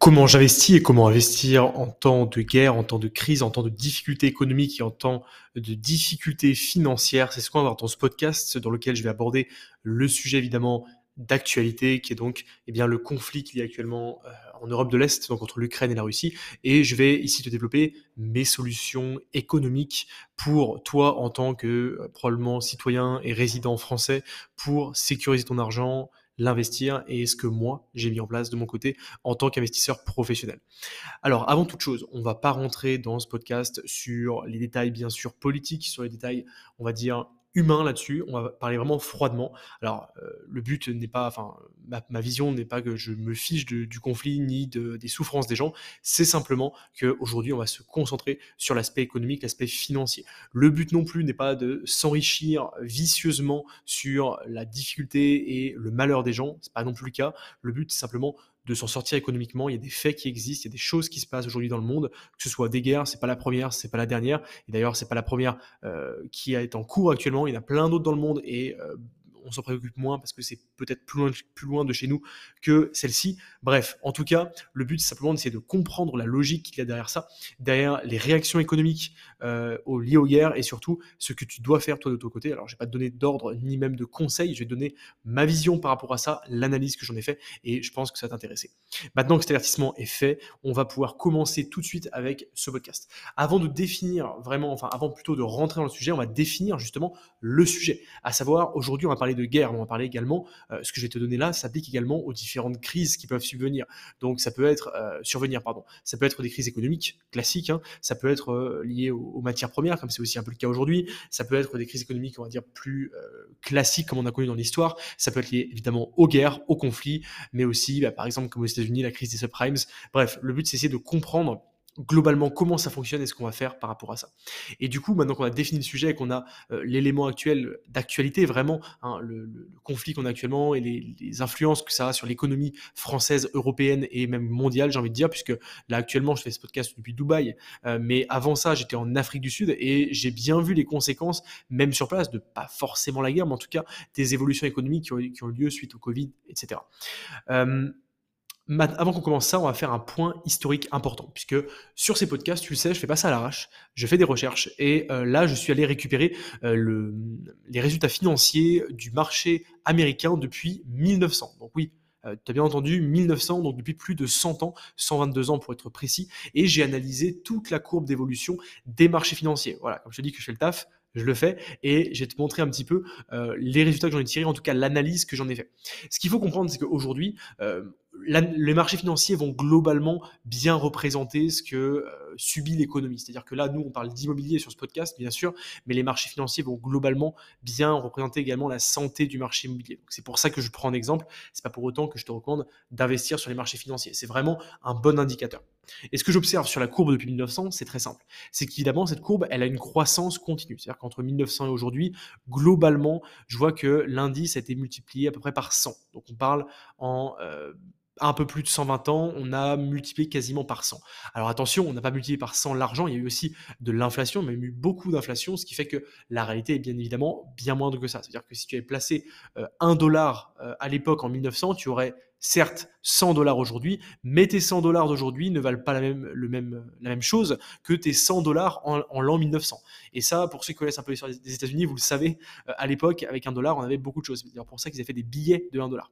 Comment j'investis et comment investir en temps de guerre, en temps de crise, en temps de difficultés économiques et en temps de difficultés financières. C'est ce qu'on va voir dans ce podcast dans lequel je vais aborder le sujet évidemment d'actualité qui est donc eh bien, le conflit qu'il y a actuellement euh, en Europe de l'Est, donc entre l'Ukraine et la Russie. Et je vais ici te développer mes solutions économiques pour toi en tant que euh, probablement citoyen et résident français pour sécuriser ton argent, l'investir et ce que moi j'ai mis en place de mon côté en tant qu'investisseur professionnel. Alors avant toute chose, on va pas rentrer dans ce podcast sur les détails bien sûr politiques, sur les détails on va dire humain là-dessus. On va parler vraiment froidement. Alors, euh, le but n'est pas, enfin, ma, vision n'est pas que je me fiche du conflit ni de, des souffrances des gens. C'est simplement qu'aujourd'hui, on va se concentrer sur l'aspect économique, l'aspect financier. Le but non plus n'est pas de s'enrichir vicieusement sur la difficulté et le malheur des gens. C'est pas non plus le cas. Le but, c'est simplement de s'en sortir économiquement. Il y a des faits qui existent, il y a des choses qui se passent aujourd'hui dans le monde, que ce soit des guerres, c'est pas la première, c'est pas la dernière. Et d'ailleurs, c'est pas la première euh, qui est en cours actuellement. Il y en a plein d'autres dans le monde et euh, on s'en préoccupe moins parce que c'est peut-être plus loin, plus loin de chez nous que celle-ci. Bref, en tout cas, le but c'est simplement d'essayer de comprendre la logique qu'il y a derrière ça, derrière les réactions économiques euh, liées aux guerres et surtout ce que tu dois faire toi de ton côté. Alors, je vais pas te donner d'ordre ni même de conseils, je vais te donner ma vision par rapport à ça, l'analyse que j'en ai fait et je pense que ça va t'intéresser. Maintenant que cet avertissement est fait, on va pouvoir commencer tout de suite avec ce podcast. Avant de définir vraiment, enfin avant plutôt de rentrer dans le sujet, on va définir justement le sujet. À savoir, aujourd'hui, on va parler de guerre, on va parler également, euh, ce que je vais te donner là s'applique également aux différentes crises qui peuvent subvenir. Donc ça peut être, euh, survenir, pardon, ça peut être des crises économiques classiques, hein. ça peut être euh, lié aux, matières premières, comme c'est aussi un peu le cas aujourd'hui, ça peut être des crises économiques, on va dire, plus classiques comme on a connu dans l'histoire, ça peut être lié évidemment aux guerres, aux conflits, mais aussi, bah, par exemple, comme aux États-Unis, la crise des subprimes. Bref, le but c'est essayer de comprendre globalement comment ça fonctionne et ce qu'on va faire par rapport à ça. Et du coup, maintenant qu'on a défini le sujet et qu'on a euh, l'élément actuel d'actualité, vraiment, hein, le, conflit qu'on a actuellement et les, influences que ça a sur l'économie française, européenne et même mondiale, j'ai envie de dire, puisque là actuellement, je fais ce podcast depuis Dubaï, euh, mais avant ça, j'étais en Afrique du Sud et j'ai bien vu les conséquences, même sur place, de pas forcément la guerre, mais en tout cas des évolutions économiques qui ont, qui ont lieu suite au Covid, etc avant qu'on commence ça, on va faire un point historique important, puisque sur ces podcasts, tu le sais, je fais pas ça à l'arrache, je fais des recherches, et euh, là, je suis allé récupérer euh, les résultats financiers du marché américain depuis 1900. Donc oui, euh, tu as bien entendu, 1900, donc depuis plus de 100 ans, 122 ans pour être précis, et j'ai analysé toute la courbe d'évolution des marchés financiers. Voilà, comme je te dis que je fais le taf, je le fais et je vais te montrer un petit peu les résultats que j'en ai tirés, en tout cas l'analyse que j'en ai fait. Ce qu'il faut comprendre, c'est qu'aujourd'hui, les marchés financiers vont globalement bien représenter ce que euh, subit l'économie. C'est-à-dire que là, nous, on parle d'immobilier sur ce podcast, bien sûr, mais les marchés financiers vont globalement bien représenter également la santé du marché immobilier. C'est pour ça que je prends un exemple. C'est pas pour autant que je te recommande d'investir sur les marchés financiers. C'est vraiment un bon indicateur. Et ce que j'observe sur la courbe depuis 1900, c'est très simple. C'est qu'évidemment, cette courbe, elle a une croissance continue. C'est-à-dire qu'entre 1900 et aujourd'hui, globalement, je vois que l'indice a été multiplié à peu près par 100. Donc on parle en euh, un peu plus de 120 ans, on a multiplié quasiment par 100. Alors attention, on n'a pas multiplié par 100 l'argent, il y a eu aussi de l'inflation, mais il y a eu beaucoup d'inflation, ce qui fait que la réalité est bien évidemment bien moindre que ça. C'est-à-dire que si tu avais placé 1 euh, dollar euh, à l'époque en 1900, tu aurais certes 100 dollars aujourd'hui, mais tes 100 dollars d'aujourd'hui ne valent pas la même chose que tes 100 dollars en, l'an 1900. Et ça, pour ceux qui connaissent un peu l'histoire des États-Unis, vous le savez, euh, à l'époque, avec un dollar, on avait beaucoup de choses. C'est pour ça qu'ils avaient fait des billets de 1 dollar.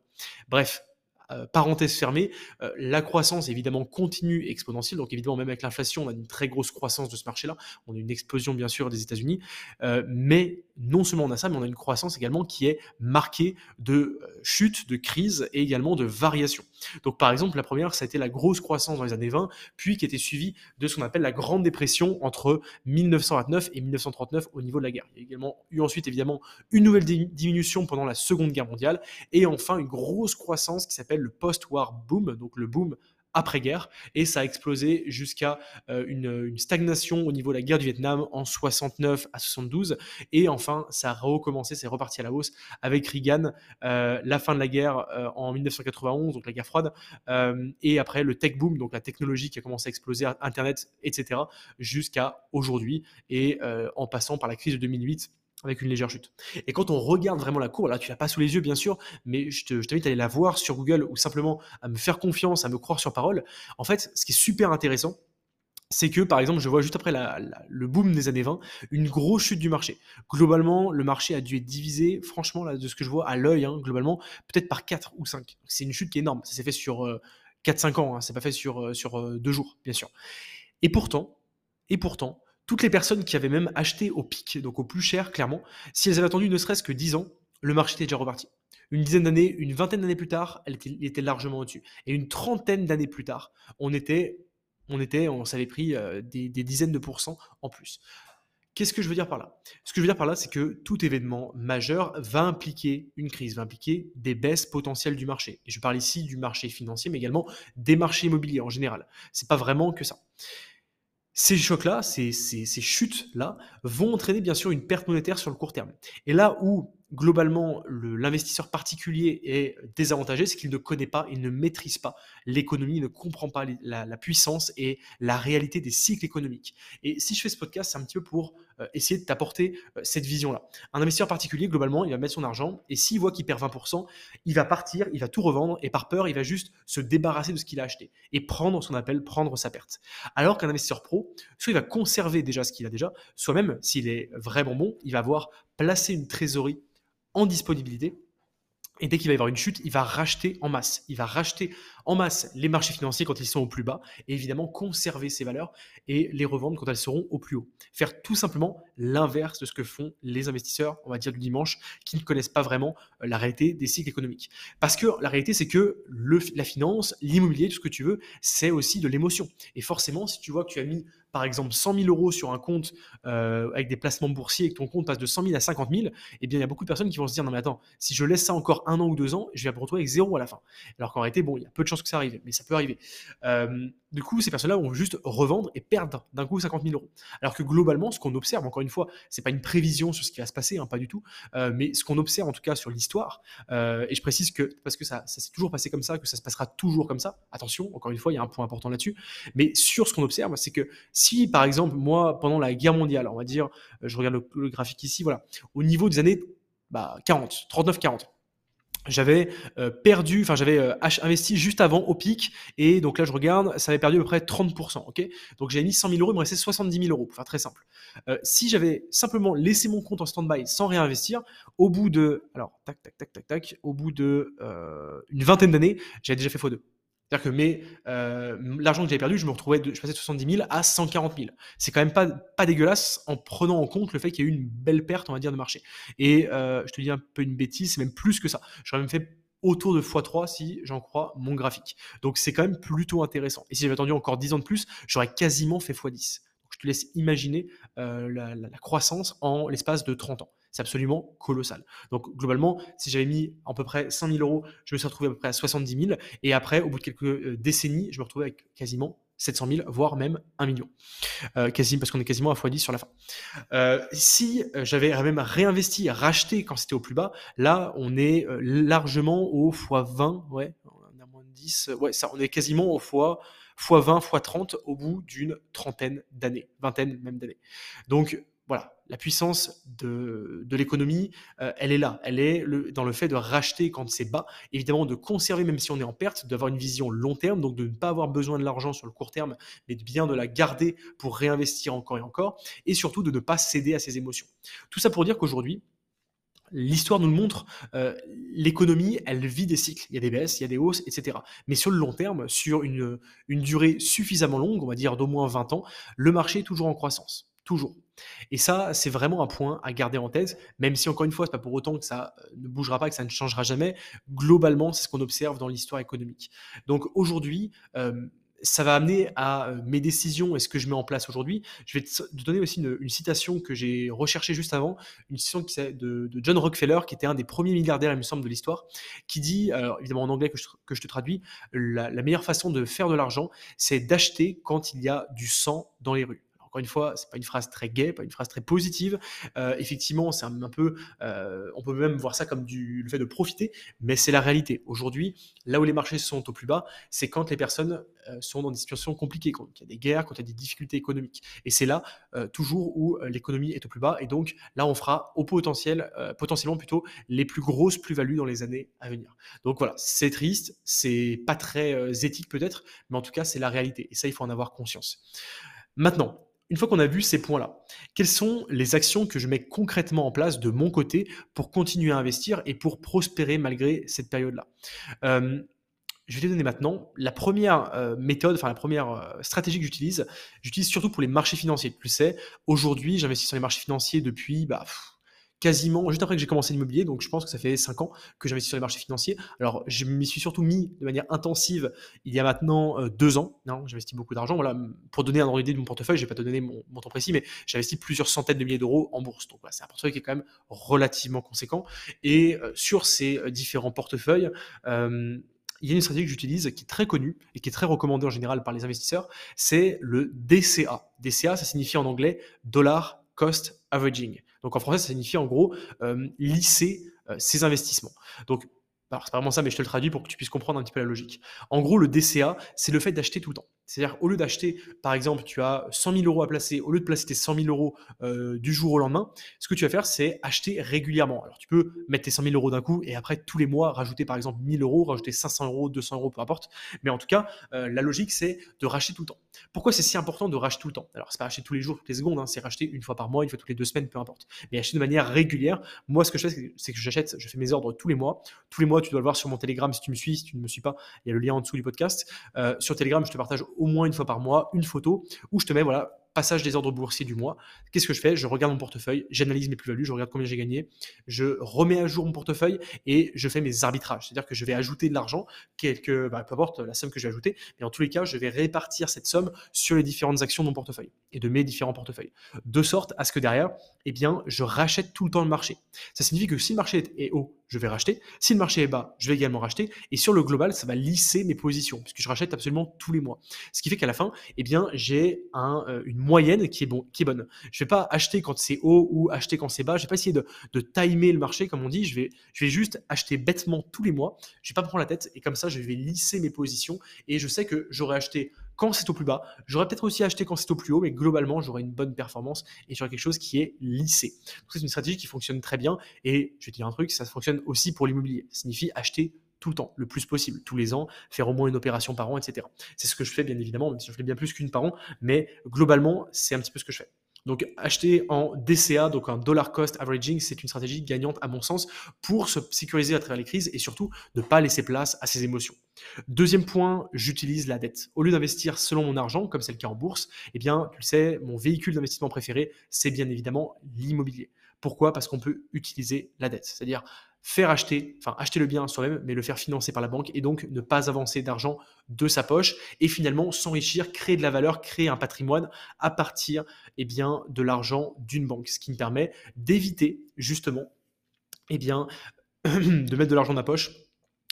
Bref, euh, parenthèse fermée, euh, la croissance évidemment continue exponentielle. Donc évidemment, même avec l'inflation, on a une très grosse croissance de ce marché-là. On a une explosion bien sûr des États-Unis, euh, mais non seulement on a ça, mais on a une croissance également qui est marquée de chute, de crise et également de variation. Donc par exemple, la première, ça a été la grosse croissance dans les années 20, puis qui était suivie de ce qu'on appelle la Grande Dépression entre 1929 et 1939 au niveau de la guerre. Il y a également eu ensuite évidemment une nouvelle diminution pendant la Seconde Guerre mondiale et enfin une grosse croissance qui s'appelle le post-war boom, donc le boom après-guerre, et ça a explosé jusqu'à euh, une, stagnation au niveau de la guerre du Vietnam en 69 à 72, et enfin ça a recommencé, c'est reparti à la hausse avec Reagan, euh, la fin de la guerre euh, en 1991, donc la guerre froide, et après le tech boom, donc la technologie qui a commencé à exploser, Internet, etc., jusqu'à aujourd'hui, et en passant par la crise de 2008 avec une légère chute. Et quand on regarde vraiment la courbe, là tu l'as pas sous les yeux bien sûr, mais je t'invite à aller la voir sur Google ou simplement à me faire confiance, à me croire sur parole. En fait, ce qui est super intéressant, c'est que, par exemple, je vois juste après le boom des années 20, une grosse chute du marché. Globalement, le marché a dû être divisé, franchement, là, de ce que je vois à l'œil, hein, globalement, peut-être par 4 ou 5. C'est une chute qui est énorme. Ça s'est fait sur 4-5 euh, ans, hein, c'est pas fait sur, euh, sur euh, deux jours, bien sûr. Et pourtant, et pourtant, toutes les personnes qui avaient même acheté au pic, donc au plus cher, clairement, si elles avaient attendu ne serait-ce que 10 ans, le marché était déjà reparti. Une dizaine d'années, une vingtaine d'années plus tard, elle était, il était largement au-dessus. Et une trentaine d'années plus tard, on était on était, s'avait pris euh, des, dizaines de pourcents en plus. Qu'est-ce que je veux dire par là? Ce que je veux dire par là, c'est que tout événement majeur va impliquer une crise, va impliquer des baisses potentielles du marché. Et je parle ici du marché financier, mais également des marchés immobiliers en général. C'est pas vraiment que ça. Ces chocs-là, ces, chutes-là, vont entraîner bien sûr une perte monétaire sur le court terme. Et là où globalement, l'investisseur particulier est désavantagé, c'est qu'il ne connaît pas, il ne maîtrise pas l'économie, il ne comprend pas la, puissance et la réalité des cycles économiques. Et si je fais ce podcast, c'est un petit peu pour essayer de t'apporter euh, cette vision-là. Un investisseur particulier, globalement, il va mettre son argent et s'il voit qu'il perd 20%, il va partir, il va tout revendre et par peur, il va juste se débarrasser de ce qu'il a acheté et prendre ce qu'on appelle prendre sa perte. Alors qu'un investisseur pro, soit il va conserver déjà ce qu'il a déjà, soit même s'il est vraiment bon, il va avoir placé une trésorerie en disponibilité. Et dès qu'il va y avoir une chute, il va racheter en masse. Il va racheter en masse les marchés financiers quand ils sont au plus bas et évidemment conserver ces valeurs et les revendre quand elles seront au plus haut. Faire tout simplement l'inverse de ce que font les investisseurs, on va dire du dimanche, qui ne connaissent pas vraiment euh, la réalité des cycles économiques. Parce que la réalité, c'est que la finance, l'immobilier, tout ce que tu veux, c'est aussi de l'émotion. Et forcément, si tu vois que tu as mis par exemple 100 000 euros sur un compte euh, avec des placements boursiers et que ton compte passe de 100 000 à 50 000, eh bien il y a beaucoup de personnes qui vont se dire non mais attends, si je laisse ça encore un an ou deux ans, je vais me retrouver avec zéro à la fin. Alors qu'en réalité, bon, il y a peu de chances que ça arrive, mais ça peut arriver. Euh, du coup, ces personnes-là vont juste revendre et perdre d'un coup 50 000 euros. Alors que globalement, ce qu'on observe, encore une fois, c'est pas une prévision sur ce qui va se passer, hein, pas du tout, euh, mais ce qu'on observe en tout cas sur l'histoire, euh, et je précise que parce que ça, s'est toujours passé comme ça, que ça se passera toujours comme ça. Attention, encore une fois, il y a un point important là-dessus. Mais sur ce qu'on observe, c'est que si par exemple moi, pendant la guerre mondiale, on va dire, je regarde le, graphique ici, voilà, au niveau des années bah, 40, 39-40 j'avais euh, perdu, enfin j'avais euh, investi juste avant au pic, et donc là je regarde, ça avait perdu à peu près 30%, ok? Donc j'avais mis 100 000 euros, il me restait 70 000 euros, pour faire très simple. Euh, si j'avais simplement laissé mon compte en stand-by sans réinvestir, au bout de, alors tac tac tac tac tac, au bout de une vingtaine d'années, j'avais déjà fait x2. C'est-à-dire que euh, l'argent que j'avais perdu, je me retrouvais, de, je passais de 70 000 à 140 000. C'est quand même pas, pas dégueulasse en prenant en compte le fait qu'il y a eu une belle perte, on va dire, de marché. Et euh, je te dis un peu une bêtise, c'est même plus que ça. J'aurais même fait autour de x3 si j'en crois mon graphique. Donc c'est quand même plutôt intéressant. Et si j'avais attendu encore 10 ans de plus, j'aurais quasiment fait x10. Donc je te laisse imaginer euh, la, la croissance en l'espace de 30 ans. Absolument colossal. Donc globalement, si j'avais mis à peu près 5 000 euros, je me suis retrouvé à peu près à 70 000. Et après, au bout de quelques euh, décennies, je me retrouvais avec quasiment 700 000, voire même 1 million. Euh, quasiment, parce qu'on est quasiment à x10 sur la fin. Euh, si j'avais même réinvesti, racheté quand c'était au plus bas, là, on est largement au x20, ouais, on a moins de 10, ouais, ça, on est quasiment au x, x20, x30 au bout d'une trentaine d'années, vingtaine même d'années. Donc, voilà, la puissance de, l'économie, euh, elle est là. Elle est dans le fait de racheter quand c'est bas, évidemment de conserver même si on est en perte, d'avoir une vision long terme, donc de ne pas avoir besoin de l'argent sur le court terme, mais bien de la garder pour réinvestir encore et encore, et surtout de ne pas céder à ses émotions. Tout ça pour dire qu'aujourd'hui, L'histoire nous le montre, euh, l'économie, elle vit des cycles. Il y a des baisses, il y a des hausses, etc. Mais sur le long terme, sur une durée suffisamment longue, on va dire d'au moins 20 ans, le marché est toujours en croissance. Toujours. Et ça, c'est vraiment un point à garder en tête, même si encore une fois, c'est pas pour autant que ça euh, ne bougera pas, que ça ne changera jamais. Globalement, c'est ce qu'on observe dans l'histoire économique. Donc aujourd'hui, euh, ça va amener à euh, mes décisions et ce que je mets en place aujourd'hui. Je vais te donner aussi une, citation que j'ai recherchée juste avant, une citation de, John Rockefeller, qui était un des premiers milliardaires, il me semble, de l'histoire, qui dit, évidemment en anglais que je, te traduis, la meilleure façon de faire de l'argent, c'est d'acheter quand il y a du sang dans les rues encore une fois, c'est pas une phrase très gaie, pas une phrase très positive. Euh, effectivement, c'est un, peu, euh, on peut même voir ça comme du, le fait de profiter, mais c'est la réalité. Aujourd'hui, là où les marchés sont au plus bas, c'est quand les personnes euh, sont dans des situations compliquées, quand il y a des guerres, quand il y a des difficultés économiques. Et c'est là toujours où l'économie est au plus bas. Et donc là, on fera au potentiel, potentiellement plutôt les plus grosses plus-values dans les années à venir. Donc voilà, c'est triste, c'est pas très éthique peut-être, mais en tout cas, c'est la réalité. Et ça, il faut en avoir conscience. Maintenant, une fois qu'on a vu ces points-là, quelles sont les actions que je mets concrètement en place de mon côté pour continuer à investir et pour prospérer malgré cette période-là? Euh, je vais te donner maintenant la première euh, méthode, enfin la première euh, stratégie que j'utilise. J'utilise surtout pour les marchés financiers. Tu le sais, aujourd'hui, j'investis sur les marchés financiers depuis bah, quasiment juste après que j'ai commencé l'immobilier, donc je pense que ça fait 5 ans que j'investis sur les marchés financiers. Alors, je m'y suis surtout mis de manière intensive il y a maintenant 2 euh, ans. Non, j'investis beaucoup d'argent. Voilà, pour donner un ordre d'idée de mon portefeuille, je vais pas te donner mon montant précis, mais j'ai investi plusieurs centaines de milliers d'euros en bourse. Donc, voilà, c'est un portefeuille qui est quand même relativement conséquent. Et euh, sur ces euh, différents portefeuilles, il y a une stratégie que j'utilise qui est très connue et qui est très recommandée en général par les investisseurs, c'est le DCA. DCA, ça signifie en anglais Dollar Cost Averaging. Donc en français, ça signifie en gros lisser ses investissements. Alors, c'est pas vraiment ça, mais je te le traduis pour que tu puisses comprendre un petit peu la logique. En gros, le DCA, c'est le fait d'acheter tout le temps. C'est-à-dire, au lieu d'acheter, par exemple, tu as 100 000 euros à placer, au lieu de placer tes 100 000 euros euh, du jour au lendemain, ce que tu vas faire, c'est acheter régulièrement. Alors, tu peux mettre tes 100 000 euros d'un coup et après, tous les mois, rajouter par exemple 1000 euros, rajouter 500 euros, 200 euros, peu importe. Mais en tout cas, euh, la logique, c'est de racheter tout le temps. Pourquoi c'est si important de racheter tout le temps? Alors, c'est pas acheter tous les jours, toutes les secondes, hein, c'est racheter une fois par mois, une fois toutes les deux semaines, peu importe. Mais acheter de manière régulière. Moi, ce que je fais, c'est que j'achète, je fais mes ordres tous les mois. Tous les mois, tu dois le voir sur mon Telegram si tu me suis, si tu ne me suis pas, il y a le lien en dessous du podcast. Euh, sur Telegram, je te partage au moins une fois par mois une photo où je te mets voilà passage des ordres boursiers du mois. Qu'est-ce que je fais? Je regarde mon portefeuille, j'analyse mes plus-values, je regarde combien j'ai gagné, je remets à jour mon portefeuille et je fais mes arbitrages. C'est-à-dire que je vais ajouter de l'argent, quelque, bah, peu importe la somme que je vais ajouter, mais en tous les cas, je vais répartir cette somme sur les différentes actions de mon portefeuille et de mes différents portefeuilles. De sorte à ce que derrière, eh bien, je rachète tout le temps le marché. Ça signifie que si le marché est haut, je vais racheter. Si le marché est bas, je vais également racheter. Et sur le global, ça va lisser mes positions, puisque je rachète absolument tous les mois. Ce qui fait qu'à la fin, eh bien, j'ai euh, une moyenne qui est, bonne. Je vais pas acheter quand c'est haut ou acheter quand c'est bas. Je vais pas essayer de, timer le marché, comme on dit. Je vais, je vais juste acheter bêtement tous les mois. Je vais pas me prendre la tête et comme ça, je vais lisser mes positions et je sais que j'aurai acheté quand c'est au plus bas. J'aurais peut-être aussi acheté quand c'est au plus haut, mais globalement, j'aurai une bonne performance et j'aurai quelque chose qui est lissé. C'est une stratégie qui fonctionne très bien et je vais dire un truc, ça fonctionne aussi pour l'immobilier. Ça signifie acheter tout le temps, le plus possible, tous les ans, faire au moins une opération par an, etc. C'est ce que je fais, bien évidemment, même si je fais bien plus qu'une par an, mais globalement, c'est un petit peu ce que je fais. Donc acheter en DCA, donc en dollar cost averaging, c'est une stratégie gagnante à mon sens pour se sécuriser à travers les crises et surtout ne pas laisser place à ses émotions. Deuxième point, j'utilise la dette. Au lieu d'investir selon mon argent, comme c'est le cas en bourse, eh bien, tu le sais, mon véhicule d'investissement préféré, c'est bien évidemment l'immobilier. Pourquoi? Parce qu'on peut utiliser la dette. C'est-à-dire faire acheter, enfin acheter le bien soi-même, mais le faire financer par la banque et donc ne pas avancer d'argent de sa poche et finalement s'enrichir, créer de la valeur, créer un patrimoine à partir eh bien, de l'argent d'une banque, ce qui me permet d'éviter justement eh bien, de mettre de l'argent dans la poche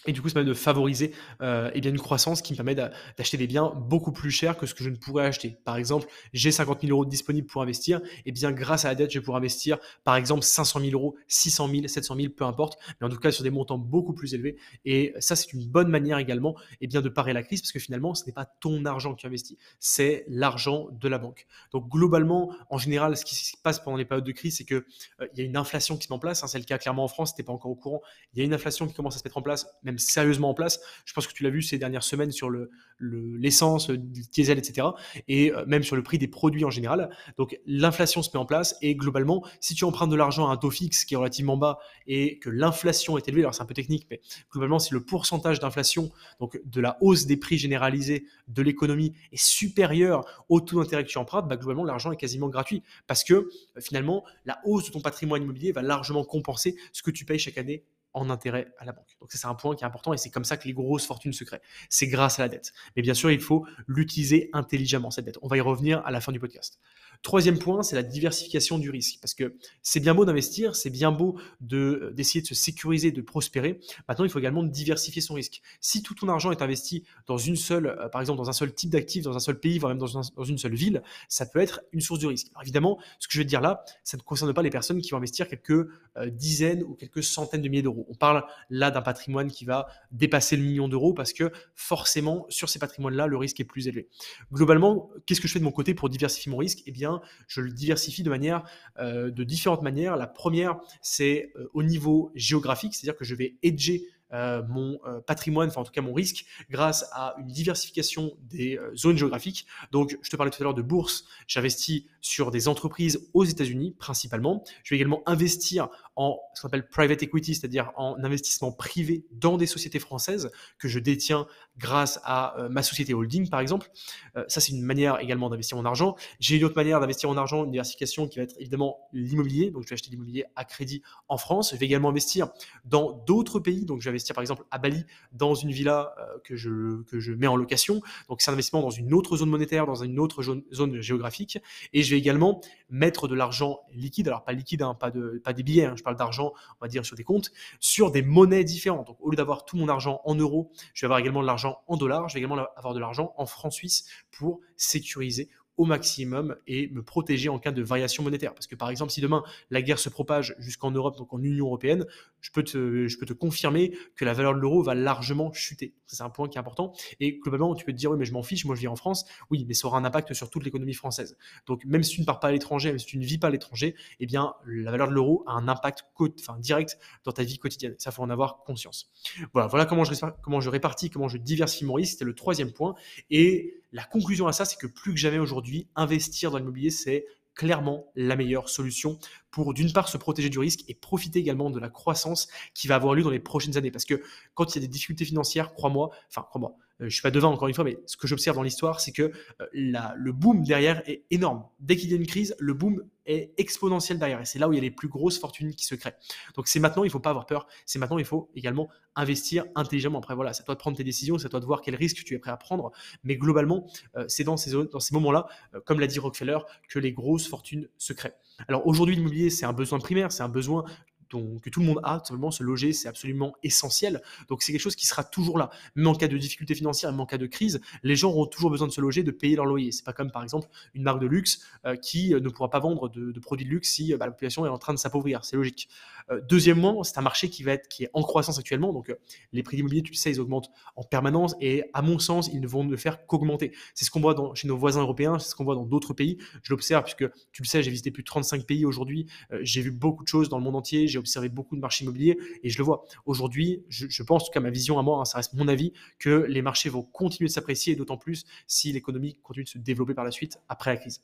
et du coup, ça permet de favoriser euh, eh bien une croissance qui me permet d'acheter des biens beaucoup plus chers que ce que je ne pourrais acheter. Par exemple, j'ai 50 000 euros disponibles pour investir. Et bien, grâce à la dette, je vais pouvoir investir, par exemple, 500 000 euros, 600 000, 700 000, peu importe. Mais en tout cas, sur des montants beaucoup plus élevés. Et ça, c'est une bonne manière également eh bien, de parer la crise parce que finalement, ce n'est pas ton argent que tu investis, c'est l'argent de la banque. Donc, globalement, en général, ce qui se passe pendant les périodes de crise, c'est qu'il euh, y a une inflation qui se met en place. Hein, c'est le cas clairement en France, tu n'es pas encore au courant. Il y a une inflation qui commence à se mettre en place, même sérieusement en place. Je pense que tu l'as vu ces dernières semaines sur le, l'essence, le, diesel, etc. Et euh, même sur le prix des produits en général. Donc l'inflation se met en place et globalement, si tu empruntes de l'argent à un taux fixe qui est relativement bas et que l'inflation est élevée, alors c'est un peu technique, mais globalement, si le pourcentage d'inflation, donc de la hausse des prix généralisés de l'économie est supérieur au taux d'intérêt que tu empruntes, bah, globalement, l'argent est quasiment gratuit parce que euh, finalement, la hausse de ton patrimoine immobilier va largement compenser ce que tu payes chaque année en intérêt à la banque. Donc c'est un point qui est important et c'est comme ça que les grosses fortunes se créent. C'est grâce à la dette. Mais bien sûr, il faut l'utiliser intelligemment, cette dette. On va y revenir à la fin du podcast. Troisième point, c'est la diversification du risque. Parce que c'est bien beau d'investir, c'est bien beau d'essayer de, se sécuriser, de prospérer. Maintenant, il faut également diversifier son risque. Si tout ton argent est investi dans une seule, euh, par exemple, dans un seul type d'actif, dans un seul pays, voire même dans, une seule ville, ça peut être une source de risque. évidemment, ce que je vais te dire là, ça ne concerne pas les personnes qui vont investir quelques euh, dizaines ou quelques centaines de milliers d'euros. On parle là d'un patrimoine qui va dépasser le million d'euros parce que forcément, sur ces patrimoines-là, le risque est plus élevé. Globalement, qu'est-ce que je fais de mon côté pour diversifier mon risque? Eh bien, je le diversifie de manière, euh, de différentes manières. La première, c'est euh, au niveau géographique, c'est-à-dire que je vais hedger euh, mon euh, patrimoine, enfin en tout cas mon risque, grâce à une diversification des euh, zones géographiques. Donc, je te parlais tout à l'heure de bourse. J'investis sur des entreprises aux États-Unis principalement. Je vais également investir en ce qu'on appelle private equity, c'est-à-dire en investissement privé dans des sociétés françaises que je détiens grâce à ma société holding, par exemple. ça, c'est une manière également d'investir mon argent. J'ai une autre manière d'investir mon argent, une diversification qui va être évidemment l'immobilier. Donc, je vais acheter l'immobilier à crédit en France. Je vais également investir dans d'autres pays. Donc, je vais par exemple à Bali dans une villa euh, que, je, mets en location. Donc c'est un investissement dans une autre zone monétaire, dans une autre zone, géographique. Et je vais également mettre de l'argent liquide, alors pas liquide, hein, pas, de, des billets, hein, je parle d'argent, on va dire sur des comptes, sur des monnaies différentes. Donc au lieu d'avoir tout mon argent en euros, je vais avoir également de l'argent en dollars, je vais également avoir de l'argent en francs suisses pour sécuriser au maximum et me protéger en cas de variation monétaire. Parce que par exemple, si demain la guerre se propage jusqu'en Europe, donc en Union européenne, je peux te, je peux te confirmer que la valeur de l'euro va largement chuter. C'est un point qui est important. Et globalement, tu peux te dire, oui, mais je m'en fiche, moi je vis en France. Oui, mais ça aura un impact sur toute l'économie française. Donc même si tu ne pars pas à l'étranger, même si tu ne vis pas à l'étranger, eh bien la valeur de l'euro a un impact direct dans ta vie quotidienne. Ça, faut en avoir conscience. Voilà, voilà comment je, comment je répartis, comment je diversifie mon risque. C'était le troisième point. Et la conclusion à ça, c'est que plus que jamais aujourd'hui, investir dans l'immobilier, c'est clairement la meilleure solution pour d'une part se protéger du risque et profiter également de la croissance qui va avoir lieu dans les prochaines années. Parce que quand il y a des difficultés financières, crois-moi, enfin crois-moi, je suis pas devant encore une fois, mais ce que j'observe dans l'histoire, c'est que euh, le boom derrière est énorme. Dès qu'il y a une crise, le boom est exponentiel derrière. C'est là où il y a les plus grosses fortunes qui se créent. Donc c'est maintenant, il ne faut pas avoir peur. C'est maintenant, il faut également investir intelligemment. Après, voilà, c'est à toi de prendre tes décisions, c'est à toi de voir quel risque tu es prêt à prendre. Mais globalement, euh, c'est dans ces, dans ces moments-là, comme l'a dit Rockefeller, que les grosses fortunes se créent. Alors aujourd'hui, l'immobilier, c'est un besoin primaire, c'est un besoin que tout le monde a, tout simplement, se loger, c'est absolument essentiel. Donc c'est quelque chose qui sera toujours là. Même en cas de difficulté financière, même en cas de crise, les gens auront toujours besoin de se loger, de payer leur loyer. C'est pas comme par exemple une marque de luxe euh, qui euh, ne pourra pas vendre de, produits de luxe si euh, bah, la population est en train de s'appauvrir. C'est logique. Deuxièmement, c'est un marché qui est en croissance actuellement. Donc les prix d'immobilier, tu le sais, ils augmentent en permanence et à mon sens, ils ne vont ne faire qu'augmenter. C'est ce qu'on voit chez nos voisins européens, c'est ce qu'on voit dans d'autres pays. Je l'observe puisque tu le sais, j'ai visité plus de 35 pays aujourd'hui. j'ai vu beaucoup de choses dans le monde entier. J'ai observé beaucoup de marchés immobiliers et je le vois. Aujourd'hui, je, pense, en tout cas ma vision à moi, hein, ça reste mon avis, que les marchés vont continuer de s'apprécier, d'autant plus si l'économie continue de se développer par la suite après la crise.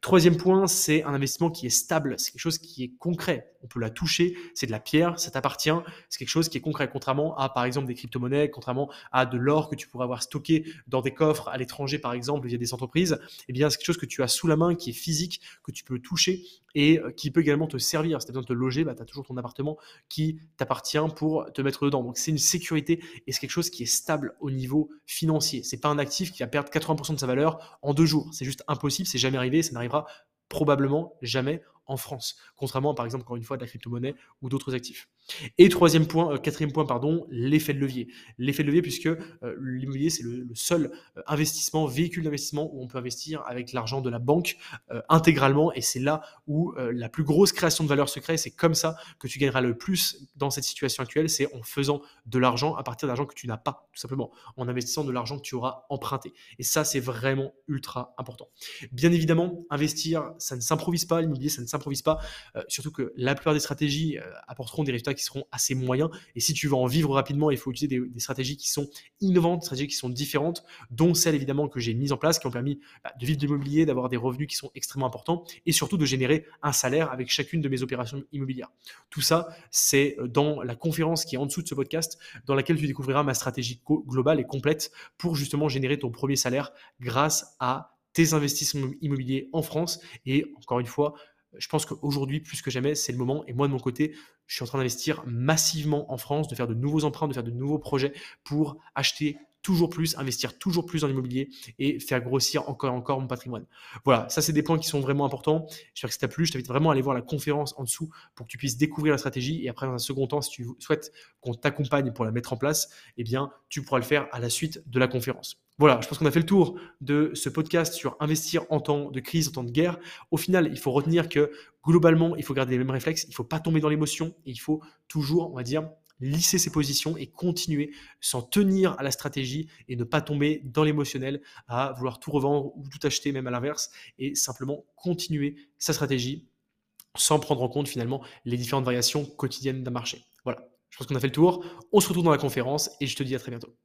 Troisième point, c'est un investissement qui est stable, c'est quelque chose qui est concret. On peut la toucher, c'est de la pierre, ça t'appartient, c'est quelque chose qui est concret, contrairement à par exemple des crypto-monnaies, contrairement à de l'or que tu pourrais avoir stocké dans des coffres à l'étranger par exemple via des entreprises. Eh bien, c'est quelque chose que tu as sous la main, qui est physique, que tu peux toucher et euh, qui peut également te servir. Si tu as besoin de te loger, bah, tu as toujours ton appartement qui t'appartient pour te mettre dedans. Donc c'est une sécurité et c'est quelque chose qui est stable au niveau financier. C'est pas un actif qui va perdre 80% de sa valeur en deux jours. C'est juste impossible, c'est jamais arrivé, ça n'arrivera probablement jamais en France, contrairement par exemple encore une fois de la crypto-monnaie ou d'autres actifs. Et troisième point, euh, quatrième point, pardon, l'effet de levier. L'effet de levier puisque euh, l'immobilier c'est le, seul euh, investissement, véhicule d'investissement où on peut investir avec l'argent de la banque intégralement et c'est là où la plus grosse création de valeur se crée. C'est comme ça que tu gagneras le plus dans cette situation actuelle, c'est en faisant de l'argent à partir d'argent que tu n'as pas, tout simplement, en investissant de l'argent que tu auras emprunté. Et ça c'est vraiment ultra important. Bien évidemment, investir, ça ne s'improvise pas, l'immobilier ça ne s'improvise pas, surtout que la plupart des stratégies apporteront des résultats qui seront assez moyens. Et si tu veux en vivre rapidement, il faut utiliser des, stratégies qui sont innovantes, des stratégies qui sont différentes, dont celles évidemment que j'ai mises en place, qui ont permis bah, de vivre de l'immobilier, d'avoir des revenus qui sont extrêmement importants et surtout de générer un salaire avec chacune de mes opérations immobilières. Tout ça, c'est euh, dans la conférence qui est en dessous de ce podcast, dans laquelle tu découvriras ma stratégie globale et complète pour justement générer ton premier salaire grâce à tes investissements immobiliers en France. Et encore une fois, je pense qu'aujourd'hui, plus que jamais, c'est le moment. Et moi, de mon côté, je suis en train d'investir massivement en France, de faire de nouveaux emprunts, de faire de nouveaux projets pour acheter toujours plus, investir toujours plus dans l'immobilier et faire grossir encore et encore mon patrimoine. Voilà, ça c'est des points qui sont vraiment importants. J'espère que ça t'a plu. Je t'invite vraiment à aller voir la conférence en dessous pour que tu puisses découvrir la stratégie et après dans un second temps, si tu souhaites qu'on t'accompagne pour la mettre en place, eh bien tu pourras le faire à la suite de la conférence. Voilà, je pense qu'on a fait le tour de ce podcast sur investir en temps de crise, en temps de guerre. Au final, il faut retenir que globalement, il faut garder les mêmes réflexes, il ne faut pas tomber dans l'émotion et il faut toujours, on va dire, lisser ses positions et continuer, s'en tenir à la stratégie et ne pas tomber dans l'émotionnel à vouloir tout revendre ou tout acheter, même à l'inverse, et simplement continuer sa stratégie sans prendre en compte finalement les différentes variations quotidiennes d'un marché. Voilà, je pense qu'on a fait le tour. On se retrouve dans la conférence et je te dis à très bientôt.